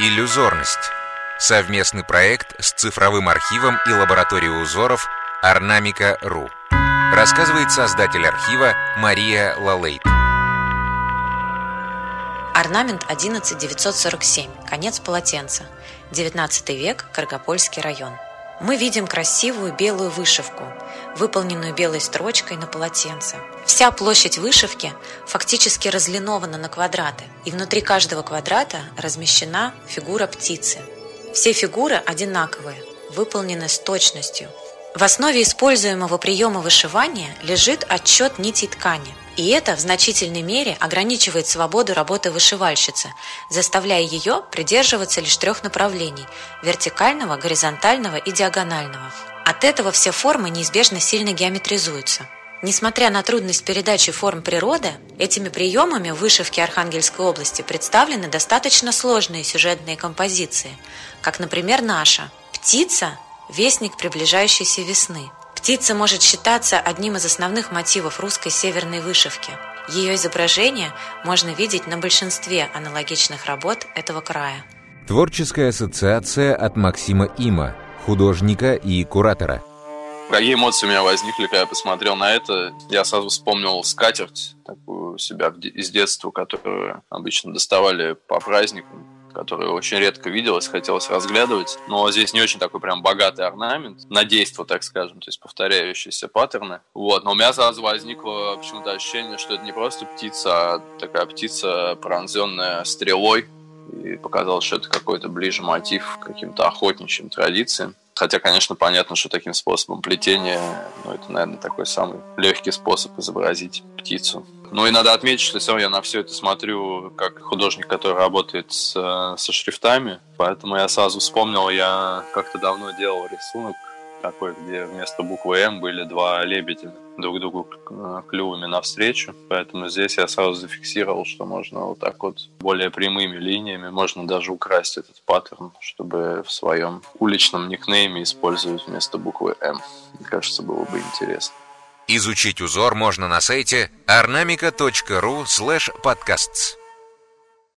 Иллюзорность. Совместный проект с цифровым архивом и лабораторией узоров Орнамика.ру. Рассказывает создатель архива Мария Лалейт. Орнамент 11947. Конец полотенца. 19 век. Каргопольский район. Мы видим красивую белую вышивку, выполненную белой строчкой на полотенце. Вся площадь вышивки фактически разлинована на квадраты, и внутри каждого квадрата размещена фигура птицы. Все фигуры одинаковые, выполнены с точностью. В основе используемого приема вышивания лежит отчет нитей ткани – и это в значительной мере ограничивает свободу работы вышивальщицы, заставляя ее придерживаться лишь трех направлений – вертикального, горизонтального и диагонального. От этого все формы неизбежно сильно геометризуются. Несмотря на трудность передачи форм природы, этими приемами в вышивке Архангельской области представлены достаточно сложные сюжетные композиции, как, например, наша «Птица – вестник приближающейся весны», Птица может считаться одним из основных мотивов русской северной вышивки. Ее изображение можно видеть на большинстве аналогичных работ этого края. Творческая ассоциация от Максима Има, художника и куратора. Какие эмоции у меня возникли, когда я посмотрел на это? Я сразу вспомнил скатерть, такую себя из детства, которую обычно доставали по праздникам которую очень редко виделось, хотелось разглядывать. Но здесь не очень такой прям богатый орнамент, на действо, так скажем, то есть повторяющиеся паттерны. Вот. Но у меня сразу возникло почему-то ощущение, что это не просто птица, а такая птица, пронзенная стрелой. И показалось, что это какой-то ближе мотив к каким-то охотничьим традициям. Хотя, конечно, понятно, что таким способом плетения, ну, это, наверное, такой самый легкий способ изобразить птицу. Ну и надо отметить, что все я на все это смотрю как художник, который работает с, со шрифтами. Поэтому я сразу вспомнил, я как-то давно делал рисунок такой, где вместо буквы М были два лебедя друг другу клювами навстречу. Поэтому здесь я сразу зафиксировал, что можно вот так вот более прямыми линиями, можно даже украсть этот паттерн, чтобы в своем уличном никнейме использовать вместо буквы М. Мне кажется, было бы интересно. Изучить узор можно на сайте ornamica.ru slash podcasts.